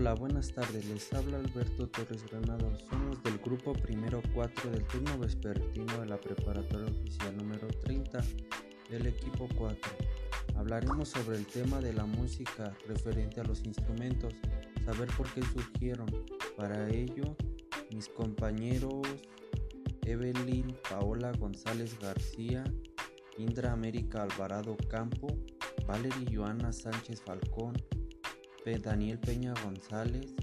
Hola, buenas tardes. Les habla Alberto Torres Granado. Somos del grupo primero 4 del turno vespertino de la preparatoria oficial número 30 del equipo 4. Hablaremos sobre el tema de la música referente a los instrumentos, saber por qué surgieron. Para ello, mis compañeros Evelyn Paola González García, Indra América Alvarado Campo, Valerie Joana Sánchez Falcón, Daniel Peña González,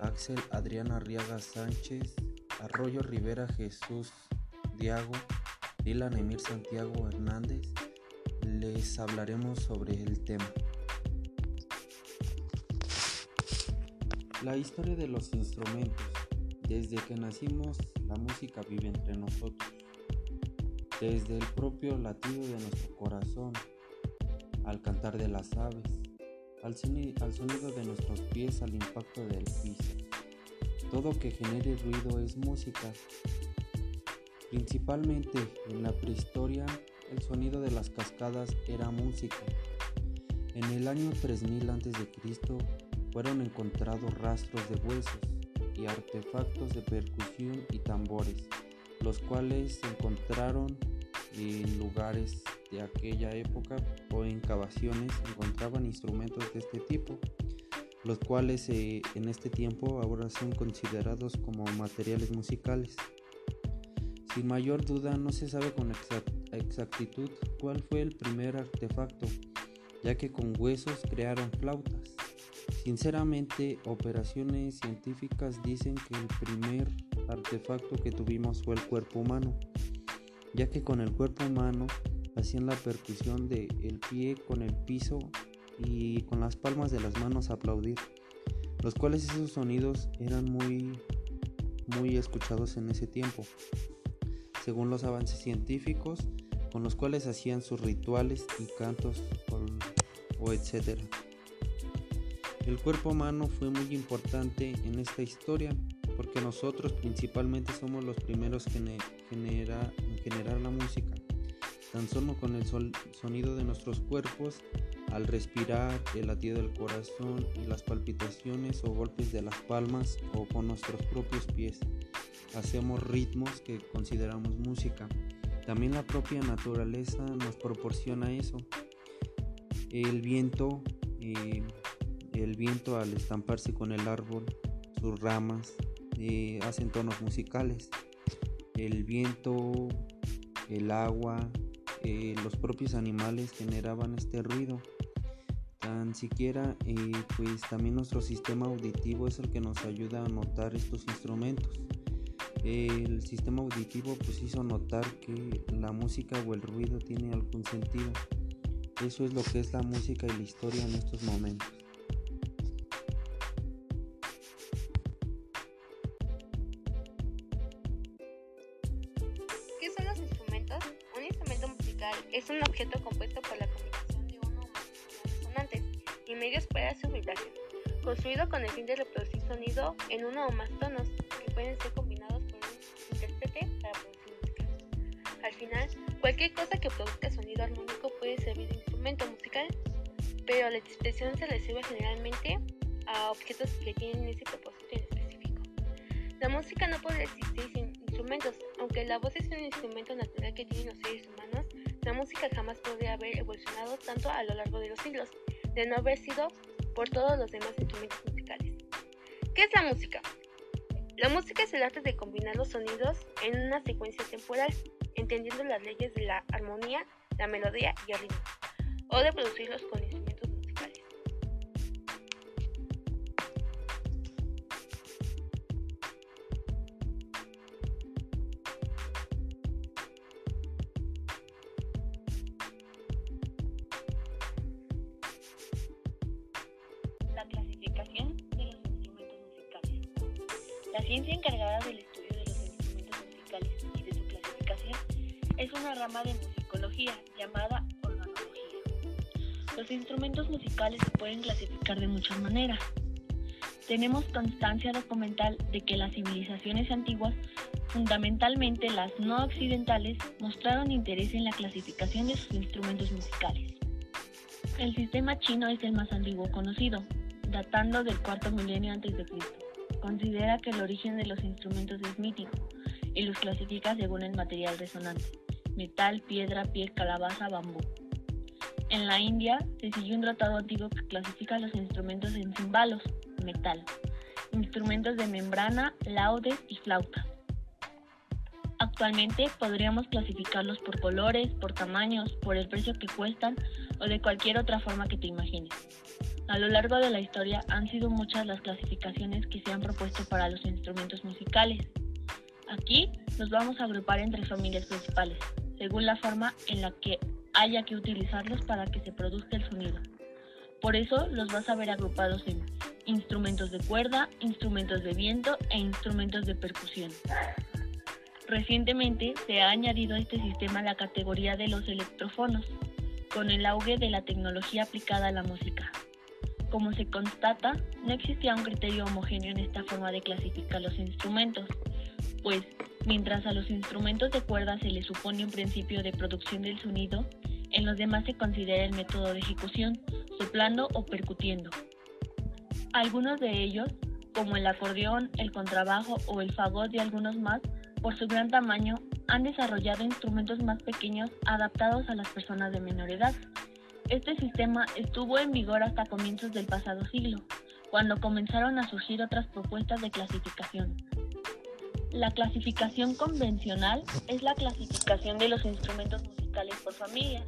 Axel Adriana Arriaga Sánchez, Arroyo Rivera Jesús Diago, Dylan Emir Santiago Hernández, les hablaremos sobre el tema. La historia de los instrumentos. Desde que nacimos, la música vive entre nosotros. Desde el propio latido de nuestro corazón, al cantar de las aves, al, sonido de nuestros pies al impacto del piso. Todo que genere ruido es música. Principalmente en la prehistoria, el sonido de las cascadas era música. En el año 3000 a.C. fueron encontrados rastros de huesos y artefactos de percusión y tambores, los cuales se encontraron en lugares de aquella época o en cavaciones encontraban instrumentos de este tipo, los cuales eh, en este tiempo ahora son considerados como materiales musicales. Sin mayor duda no se sabe con exactitud cuál fue el primer artefacto, ya que con huesos crearon flautas. Sinceramente, operaciones científicas dicen que el primer artefacto que tuvimos fue el cuerpo humano, ya que con el cuerpo humano hacían la percusión del el pie con el piso y con las palmas de las manos aplaudir, los cuales esos sonidos eran muy muy escuchados en ese tiempo, según los avances científicos con los cuales hacían sus rituales y cantos o, etcétera. El cuerpo humano fue muy importante en esta historia porque nosotros principalmente somos los primeros en generar la música tan solo con el sonido de nuestros cuerpos, al respirar, el latido del corazón y las palpitaciones o golpes de las palmas o con nuestros propios pies. Hacemos ritmos que consideramos música. También la propia naturaleza nos proporciona eso. El viento, eh, el viento al estamparse con el árbol, sus ramas, eh, hacen tonos musicales. El viento, el agua, eh, los propios animales generaban este ruido. Tan siquiera, eh, pues también nuestro sistema auditivo es el que nos ayuda a notar estos instrumentos. El sistema auditivo pues hizo notar que la música o el ruido tiene algún sentido. Eso es lo que es la música y la historia en estos momentos. Es un objeto compuesto por la combinación de uno o más resonantes y medios para su vibración, construido con el fin de reproducir sonido en uno o más tonos que pueden ser combinados por un intérprete para producir música. Al final, cualquier cosa que produzca sonido armónico puede servir de instrumento musical, pero la expresión se reserva generalmente a objetos que tienen ese propósito en específico. La música no puede existir sin instrumentos, aunque la voz es un instrumento natural que tienen los seres humanos la música jamás podría haber evolucionado tanto a lo largo de los siglos, de no haber sido por todos los demás instrumentos musicales. ¿Qué es la música? La música es el arte de combinar los sonidos en una secuencia temporal, entendiendo las leyes de la armonía, la melodía y el ritmo, o de producirlos con Los instrumentos musicales se pueden clasificar de muchas maneras. Tenemos constancia documental de que las civilizaciones antiguas, fundamentalmente las no occidentales, mostraron interés en la clasificación de sus instrumentos musicales. El sistema chino es el más antiguo conocido, datando del cuarto milenio antes de Cristo. Considera que el origen de los instrumentos es mítico y los clasifica según el material resonante, metal, piedra, piel, calabaza, bambú. En la India se siguió un tratado antiguo que clasifica los instrumentos en címbalos, metal, instrumentos de membrana, laudes y flautas. Actualmente podríamos clasificarlos por colores, por tamaños, por el precio que cuestan o de cualquier otra forma que te imagines. A lo largo de la historia han sido muchas las clasificaciones que se han propuesto para los instrumentos musicales. Aquí los vamos a agrupar en tres familias principales, según la forma en la que haya que utilizarlos para que se produzca el sonido. Por eso los vas a ver agrupados en instrumentos de cuerda, instrumentos de viento e instrumentos de percusión. Recientemente se ha añadido a este sistema la categoría de los electrofonos, con el auge de la tecnología aplicada a la música. Como se constata, no existía un criterio homogéneo en esta forma de clasificar los instrumentos, pues mientras a los instrumentos de cuerda se les supone un principio de producción del sonido, en los demás se considera el método de ejecución, soplando o percutiendo. Algunos de ellos, como el acordeón, el contrabajo o el fagot y algunos más, por su gran tamaño, han desarrollado instrumentos más pequeños adaptados a las personas de menor edad. Este sistema estuvo en vigor hasta comienzos del pasado siglo, cuando comenzaron a surgir otras propuestas de clasificación. La clasificación convencional es la clasificación de los instrumentos musicales por familias.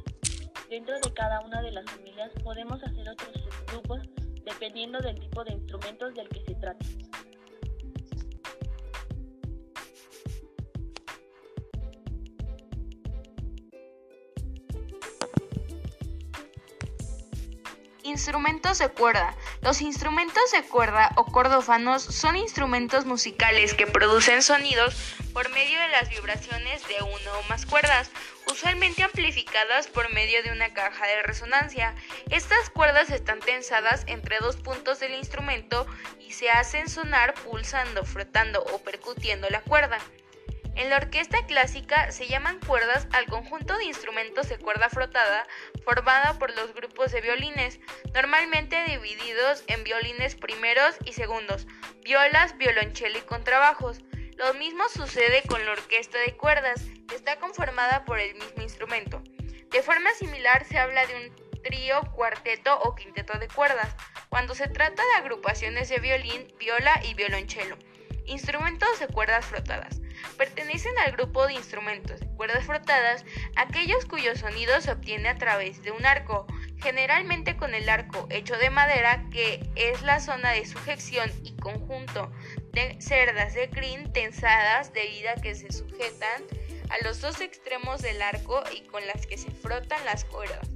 Dentro de cada una de las familias podemos hacer otros subgrupos dependiendo del tipo de instrumentos del que se trate. Instrumentos de cuerda. Los instrumentos de cuerda o cordófanos son instrumentos musicales que producen sonidos por medio de las vibraciones de una o más cuerdas, usualmente amplificadas por medio de una caja de resonancia. Estas cuerdas están tensadas entre dos puntos del instrumento y se hacen sonar pulsando, frotando o percutiendo la cuerda. En la orquesta clásica se llaman cuerdas al conjunto de instrumentos de cuerda frotada formada por los grupos de violines, normalmente divididos en violines primeros y segundos, violas, violonchelo y contrabajos. Lo mismo sucede con la orquesta de cuerdas, que está conformada por el mismo instrumento. De forma similar se habla de un trío, cuarteto o quinteto de cuerdas, cuando se trata de agrupaciones de violín, viola y violonchelo. Instrumentos de cuerdas frotadas. Pertenecen al grupo de instrumentos de cuerdas frotadas aquellos cuyo sonido se obtiene a través de un arco, generalmente con el arco hecho de madera que es la zona de sujeción y conjunto de cerdas de crin tensadas debido a que se sujetan a los dos extremos del arco y con las que se frotan las cuerdas.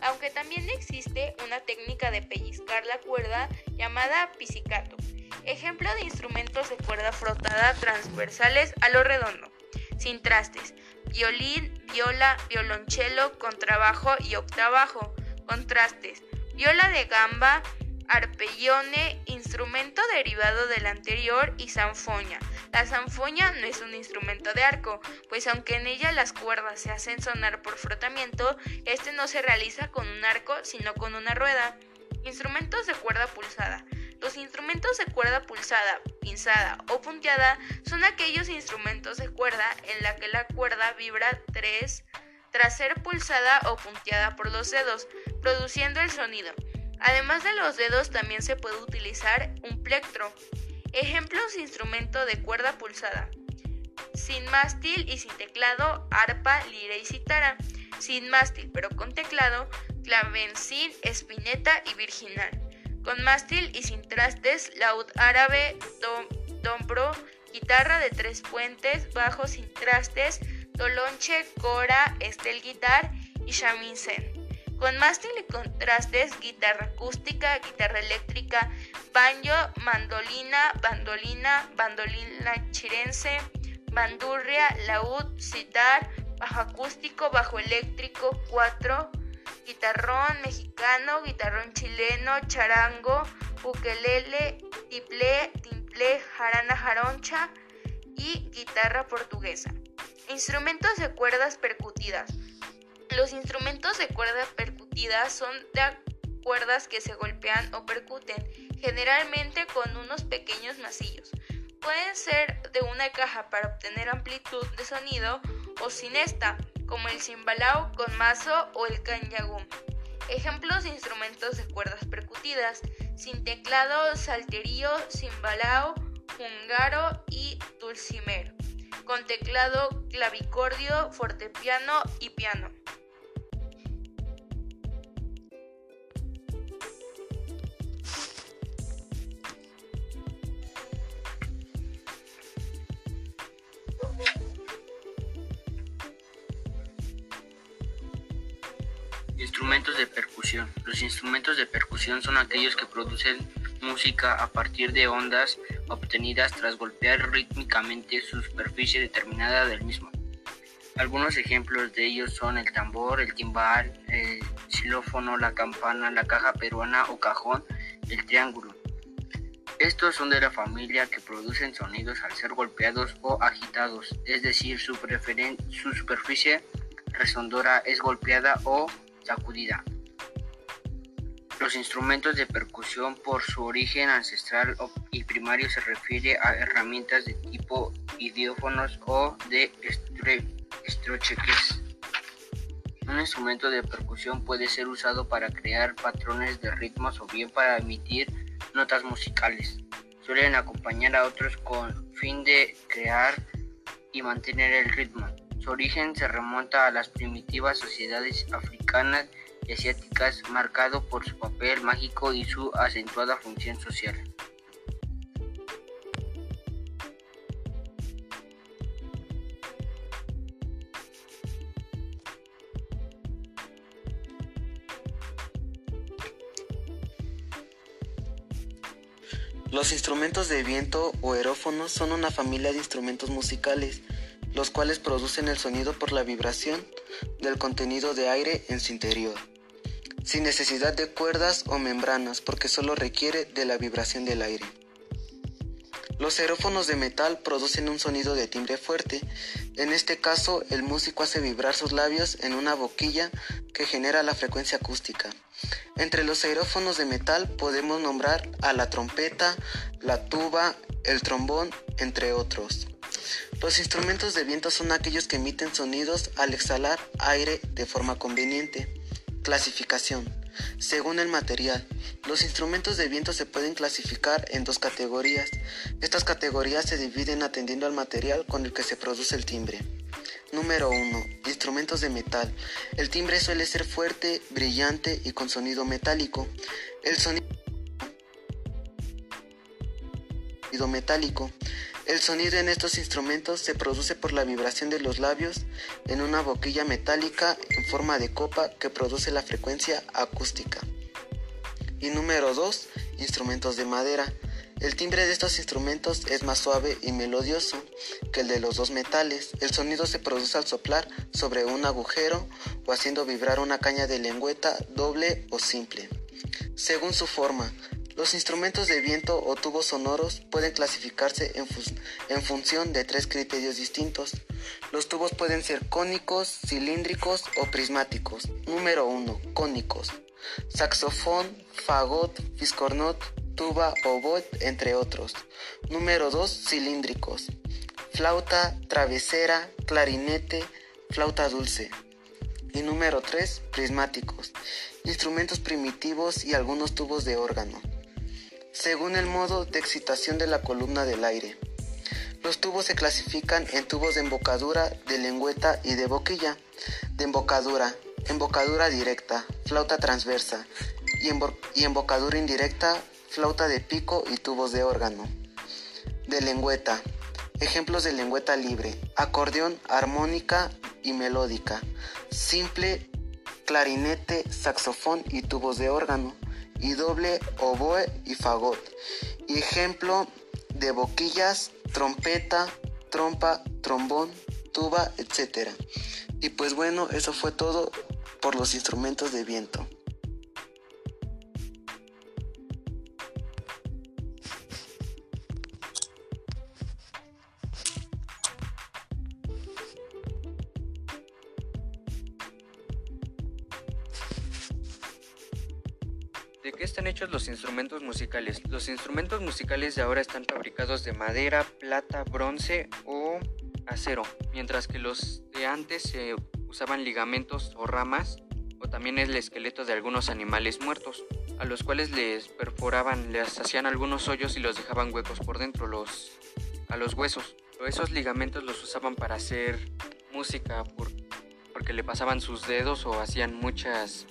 Aunque también existe una técnica de pellizcar la cuerda llamada pizzicato Ejemplo de instrumentos de cuerda frotada transversales a lo redondo, sin trastes. Violín, viola, violonchelo, contrabajo y octabajo. Contrastes. Viola de gamba, arpellone, instrumento derivado del anterior y sanfoña. La sanfoña no es un instrumento de arco, pues aunque en ella las cuerdas se hacen sonar por frotamiento, este no se realiza con un arco, sino con una rueda. Instrumentos de cuerda pulsada. Los instrumentos de cuerda pulsada, pinzada o punteada son aquellos instrumentos de cuerda en la que la cuerda vibra tres tras ser pulsada o punteada por los dedos, produciendo el sonido. Además de los dedos también se puede utilizar un plectro. Ejemplos de instrumento de cuerda pulsada. Sin mástil y sin teclado, arpa, lira y citara. Sin mástil pero con teclado, clavencín, espineta y virginal con mástil y sin trastes, laúd árabe, dombro, guitarra de tres puentes, bajo sin trastes, dolonche, cora, estel guitar y shamisen. Con mástil y contrastes, guitarra acústica, guitarra eléctrica, banjo, mandolina, bandolina, bandolina chirense, bandurria, laúd, sitar, bajo acústico, bajo eléctrico, cuatro, guitarrón mexicano, guitarrón chileno, charango, ukelele, tiple, timple, jarana jaroncha y guitarra portuguesa. Instrumentos de cuerdas percutidas. Los instrumentos de cuerdas percutidas son de cuerdas que se golpean o percuten. generalmente con unos pequeños masillos. Pueden ser de una caja para obtener amplitud de sonido o sin esta, como el cimbalao con mazo o el canyagum. Ejemplos de instrumentos de cuerdas percutidas, sin teclado, salterío, cimbalao, húngaro y dulcimer, con teclado, clavicordio, fortepiano y piano. Instrumentos de percusión. Los instrumentos de percusión son aquellos que producen música a partir de ondas obtenidas tras golpear rítmicamente su superficie determinada del mismo. Algunos ejemplos de ellos son el tambor, el timbal, el xilófono, la campana, la caja peruana o cajón, el triángulo. Estos son de la familia que producen sonidos al ser golpeados o agitados, es decir, su, su superficie resondora es golpeada o sacudida. Los instrumentos de percusión por su origen ancestral y primario se refiere a herramientas de tipo idiófonos o de estrocheques. Un instrumento de percusión puede ser usado para crear patrones de ritmos o bien para emitir notas musicales. Suelen acompañar a otros con fin de crear y mantener el ritmo. Su origen se remonta a las primitivas sociedades africanas y asiáticas, marcado por su papel mágico y su acentuada función social. Los instrumentos de viento o aerófonos son una familia de instrumentos musicales los cuales producen el sonido por la vibración del contenido de aire en su interior, sin necesidad de cuerdas o membranas porque solo requiere de la vibración del aire. Los aerófonos de metal producen un sonido de timbre fuerte. En este caso, el músico hace vibrar sus labios en una boquilla que genera la frecuencia acústica. Entre los aerófonos de metal podemos nombrar a la trompeta, la tuba, el trombón, entre otros. Los instrumentos de viento son aquellos que emiten sonidos al exhalar aire de forma conveniente. Clasificación. Según el material, los instrumentos de viento se pueden clasificar en dos categorías. Estas categorías se dividen atendiendo al material con el que se produce el timbre. Número 1. Instrumentos de metal. El timbre suele ser fuerte, brillante y con sonido metálico. El sonido metálico el sonido en estos instrumentos se produce por la vibración de los labios en una boquilla metálica en forma de copa que produce la frecuencia acústica. Y número 2. Instrumentos de madera. El timbre de estos instrumentos es más suave y melodioso que el de los dos metales. El sonido se produce al soplar sobre un agujero o haciendo vibrar una caña de lengüeta doble o simple. Según su forma, los instrumentos de viento o tubos sonoros pueden clasificarse en, función de tres criterios distintos. Los tubos pueden ser cónicos, cilíndricos o prismáticos. Número 1. Cónicos. Saxofón, fagot, fiscornot, tuba, oboe, entre otros. Número 2. Cilíndricos. Flauta, travesera, clarinete, flauta dulce. Y número 3. Prismáticos. Instrumentos primitivos y algunos tubos de órgano según el modo de excitación de la columna del aire. Los tubos se clasifican en tubos de embocadura, de lengüeta y de boquilla. De embocadura, embocadura directa, flauta transversa y, embocadura indirecta, flauta de pico y tubos de órgano. De lengüeta, ejemplos de lengüeta libre, acordeón, armónica y melódica, simple, clarinete, saxofón y tubos de órgano y doble oboe y fagot. Y ejemplo de boquillas, trompeta, trompa, trombón, tuba, etc. Y pues bueno, eso fue todo por los instrumentos de viento. ¿De qué están hechos los instrumentos musicales? Los instrumentos musicales de ahora están fabricados de madera, plata, bronce o acero, mientras que los de antes se usaban ligamentos o ramas o también el esqueleto de algunos animales muertos, a los cuales les perforaban, les hacían algunos hoyos y los dejaban huecos por dentro los, a los huesos. esos ligamentos los usaban para hacer música porque le pasaban sus dedos o hacían muchas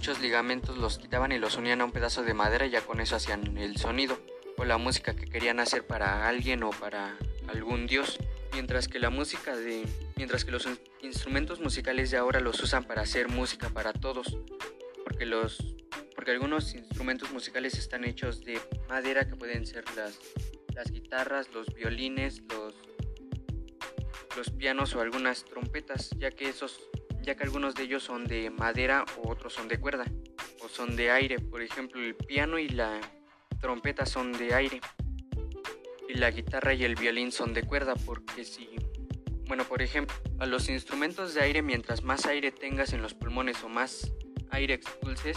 Muchos ligamentos los quitaban y los unían a un pedazo de madera y ya con eso hacían el sonido o la música que querían hacer para alguien o para algún dios. Mientras que la música de mientras que los instrumentos musicales de ahora los usan para hacer música para todos, porque los porque algunos instrumentos musicales están hechos de madera que pueden ser las las guitarras, los violines, los los pianos o algunas trompetas, ya que esos ya que algunos de ellos son de madera o otros son de cuerda o son de aire. Por ejemplo, el piano y la trompeta son de aire y la guitarra y el violín son de cuerda porque si bueno, por ejemplo, a los instrumentos de aire mientras más aire tengas en los pulmones o más aire expulses,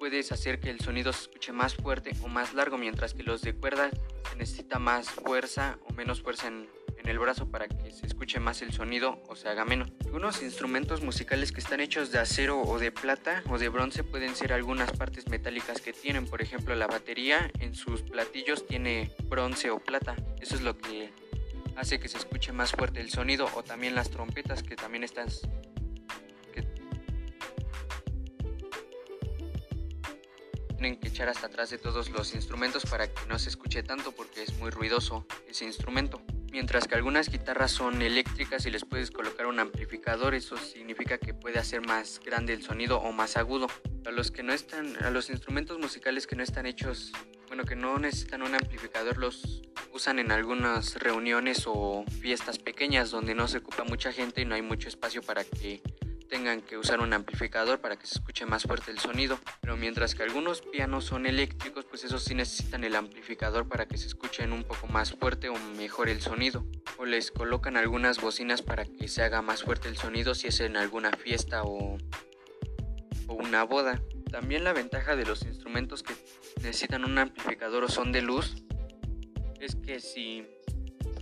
puedes hacer que el sonido se escuche más fuerte o más largo, mientras que los de cuerda se necesita más fuerza o menos fuerza en en el brazo para que se escuche más el sonido o se haga menos. Algunos instrumentos musicales que están hechos de acero o de plata o de bronce pueden ser algunas partes metálicas que tienen, por ejemplo la batería en sus platillos tiene bronce o plata, eso es lo que hace que se escuche más fuerte el sonido o también las trompetas que también están tienen que echar hasta atrás de todos los instrumentos para que no se escuche tanto porque es muy ruidoso ese instrumento mientras que algunas guitarras son eléctricas y les puedes colocar un amplificador, eso significa que puede hacer más grande el sonido o más agudo. A los que no están, a los instrumentos musicales que no están hechos, bueno, que no necesitan un amplificador, los usan en algunas reuniones o fiestas pequeñas donde no se ocupa mucha gente y no hay mucho espacio para que tengan que usar un amplificador para que se escuche más fuerte el sonido. Pero mientras que algunos pianos son eléctricos, pues esos sí necesitan el amplificador para que se escuchen un poco más fuerte o mejor el sonido. O les colocan algunas bocinas para que se haga más fuerte el sonido si es en alguna fiesta o, o una boda. También la ventaja de los instrumentos que necesitan un amplificador o son de luz es que si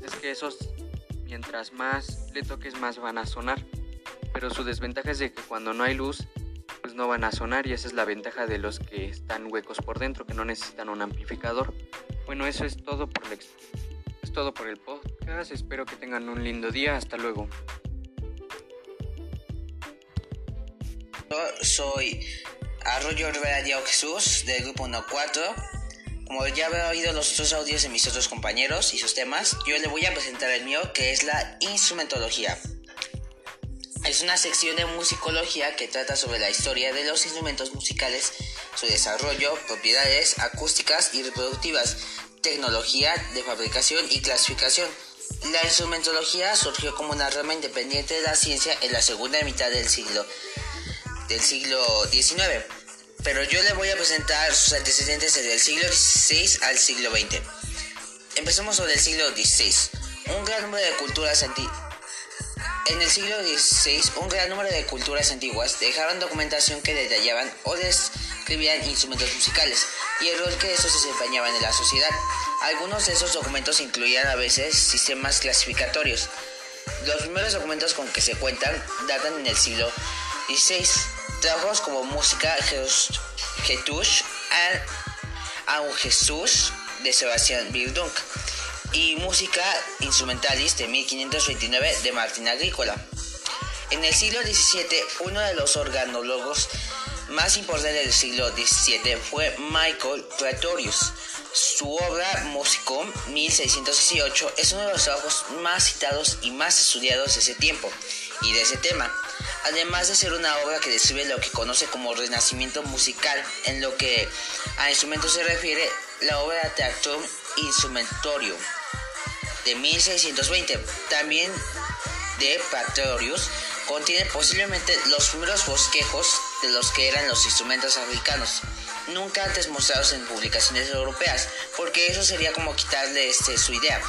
es que esos mientras más le toques más van a sonar pero su desventaja es de que cuando no hay luz, pues no van a sonar y esa es la ventaja de los que están huecos por dentro, que no necesitan un amplificador. Bueno, eso es todo por el, es todo por el podcast, espero que tengan un lindo día, hasta luego. Yo soy Arroyo Rivera Diego Jesús del grupo 14. Como ya habrá oído los otros audios de mis otros compañeros y sus temas, yo le voy a presentar el mío que es la instrumentología. Es una sección de musicología que trata sobre la historia de los instrumentos musicales, su desarrollo, propiedades acústicas y reproductivas, tecnología de fabricación y clasificación. La instrumentología surgió como una rama independiente de la ciencia en la segunda mitad del siglo del siglo XIX, pero yo le voy a presentar sus antecedentes desde el siglo XVI al siglo XX. Empecemos sobre el siglo XVI. Un gran número de culturas antiguas en el siglo XVI, un gran número de culturas antiguas dejaron documentación que detallaban o describían instrumentos musicales y el rol que estos desempeñaban en la sociedad. Algunos de esos documentos incluían a veces sistemas clasificatorios. Los primeros documentos con que se cuentan datan en el siglo XVI. Trabajos como Música Getush a Jesús de Sebastián Bildung y Música Instrumentalis de 1529 de Martín Agrícola. En el siglo XVII, uno de los organólogos más importantes del siglo XVII fue Michael Praetorius. Su obra Musicum 1618 es uno de los trabajos más citados y más estudiados de ese tiempo y de ese tema, además de ser una obra que describe lo que conoce como renacimiento musical. En lo que a instrumentos se refiere, la obra Teatrum Instrumentorium de 1620, también de Patorius, contiene posiblemente los primeros bosquejos de los que eran los instrumentos africanos, nunca antes mostrados en publicaciones europeas, porque eso sería como quitarle este, su idea.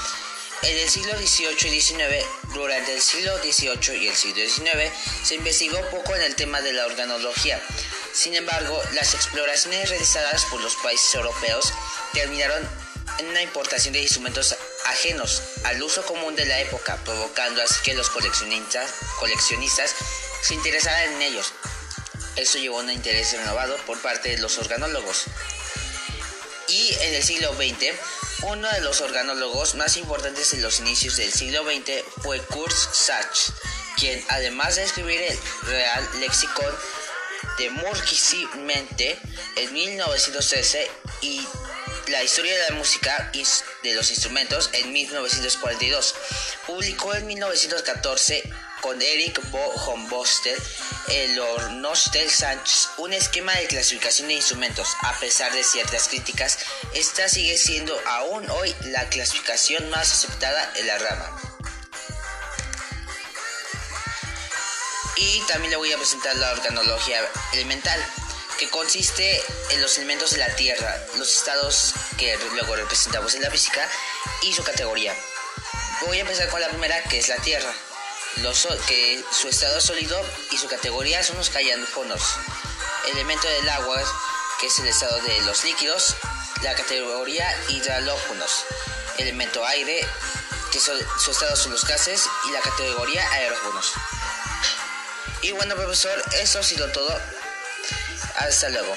En el siglo XVIII y XIX, durante el siglo XVIII y el siglo XIX, se investigó poco en el tema de la organología. Sin embargo, las exploraciones realizadas por los países europeos terminaron una importación de instrumentos ajenos al uso común de la época, provocando así que los coleccionistas, coleccionistas se interesaran en ellos. Esto llevó a un interés renovado por parte de los organólogos. Y en el siglo XX, uno de los organólogos más importantes en los inicios del siglo XX fue Kurt Sachs, quien además de escribir el Real Lexicon de Mente en 1913 y la historia de la música de los instrumentos en 1942. Publicó en 1914 con Eric von Boster el Ornostel Sánchez un esquema de clasificación de instrumentos. A pesar de ciertas críticas, esta sigue siendo aún hoy la clasificación más aceptada en la rama. Y también le voy a presentar la organología elemental, consiste en los elementos de la Tierra, los estados que luego representamos en la física y su categoría. Voy a empezar con la primera, que es la Tierra que su estado sólido y su categoría son los callanfonos. Elemento del agua, que es el estado de los líquidos, la categoría hidralófonos. Elemento aire, que su estado son los gases, y la categoría aerófonos. Y bueno, profesor, eso ha sido todo. Hasta luego.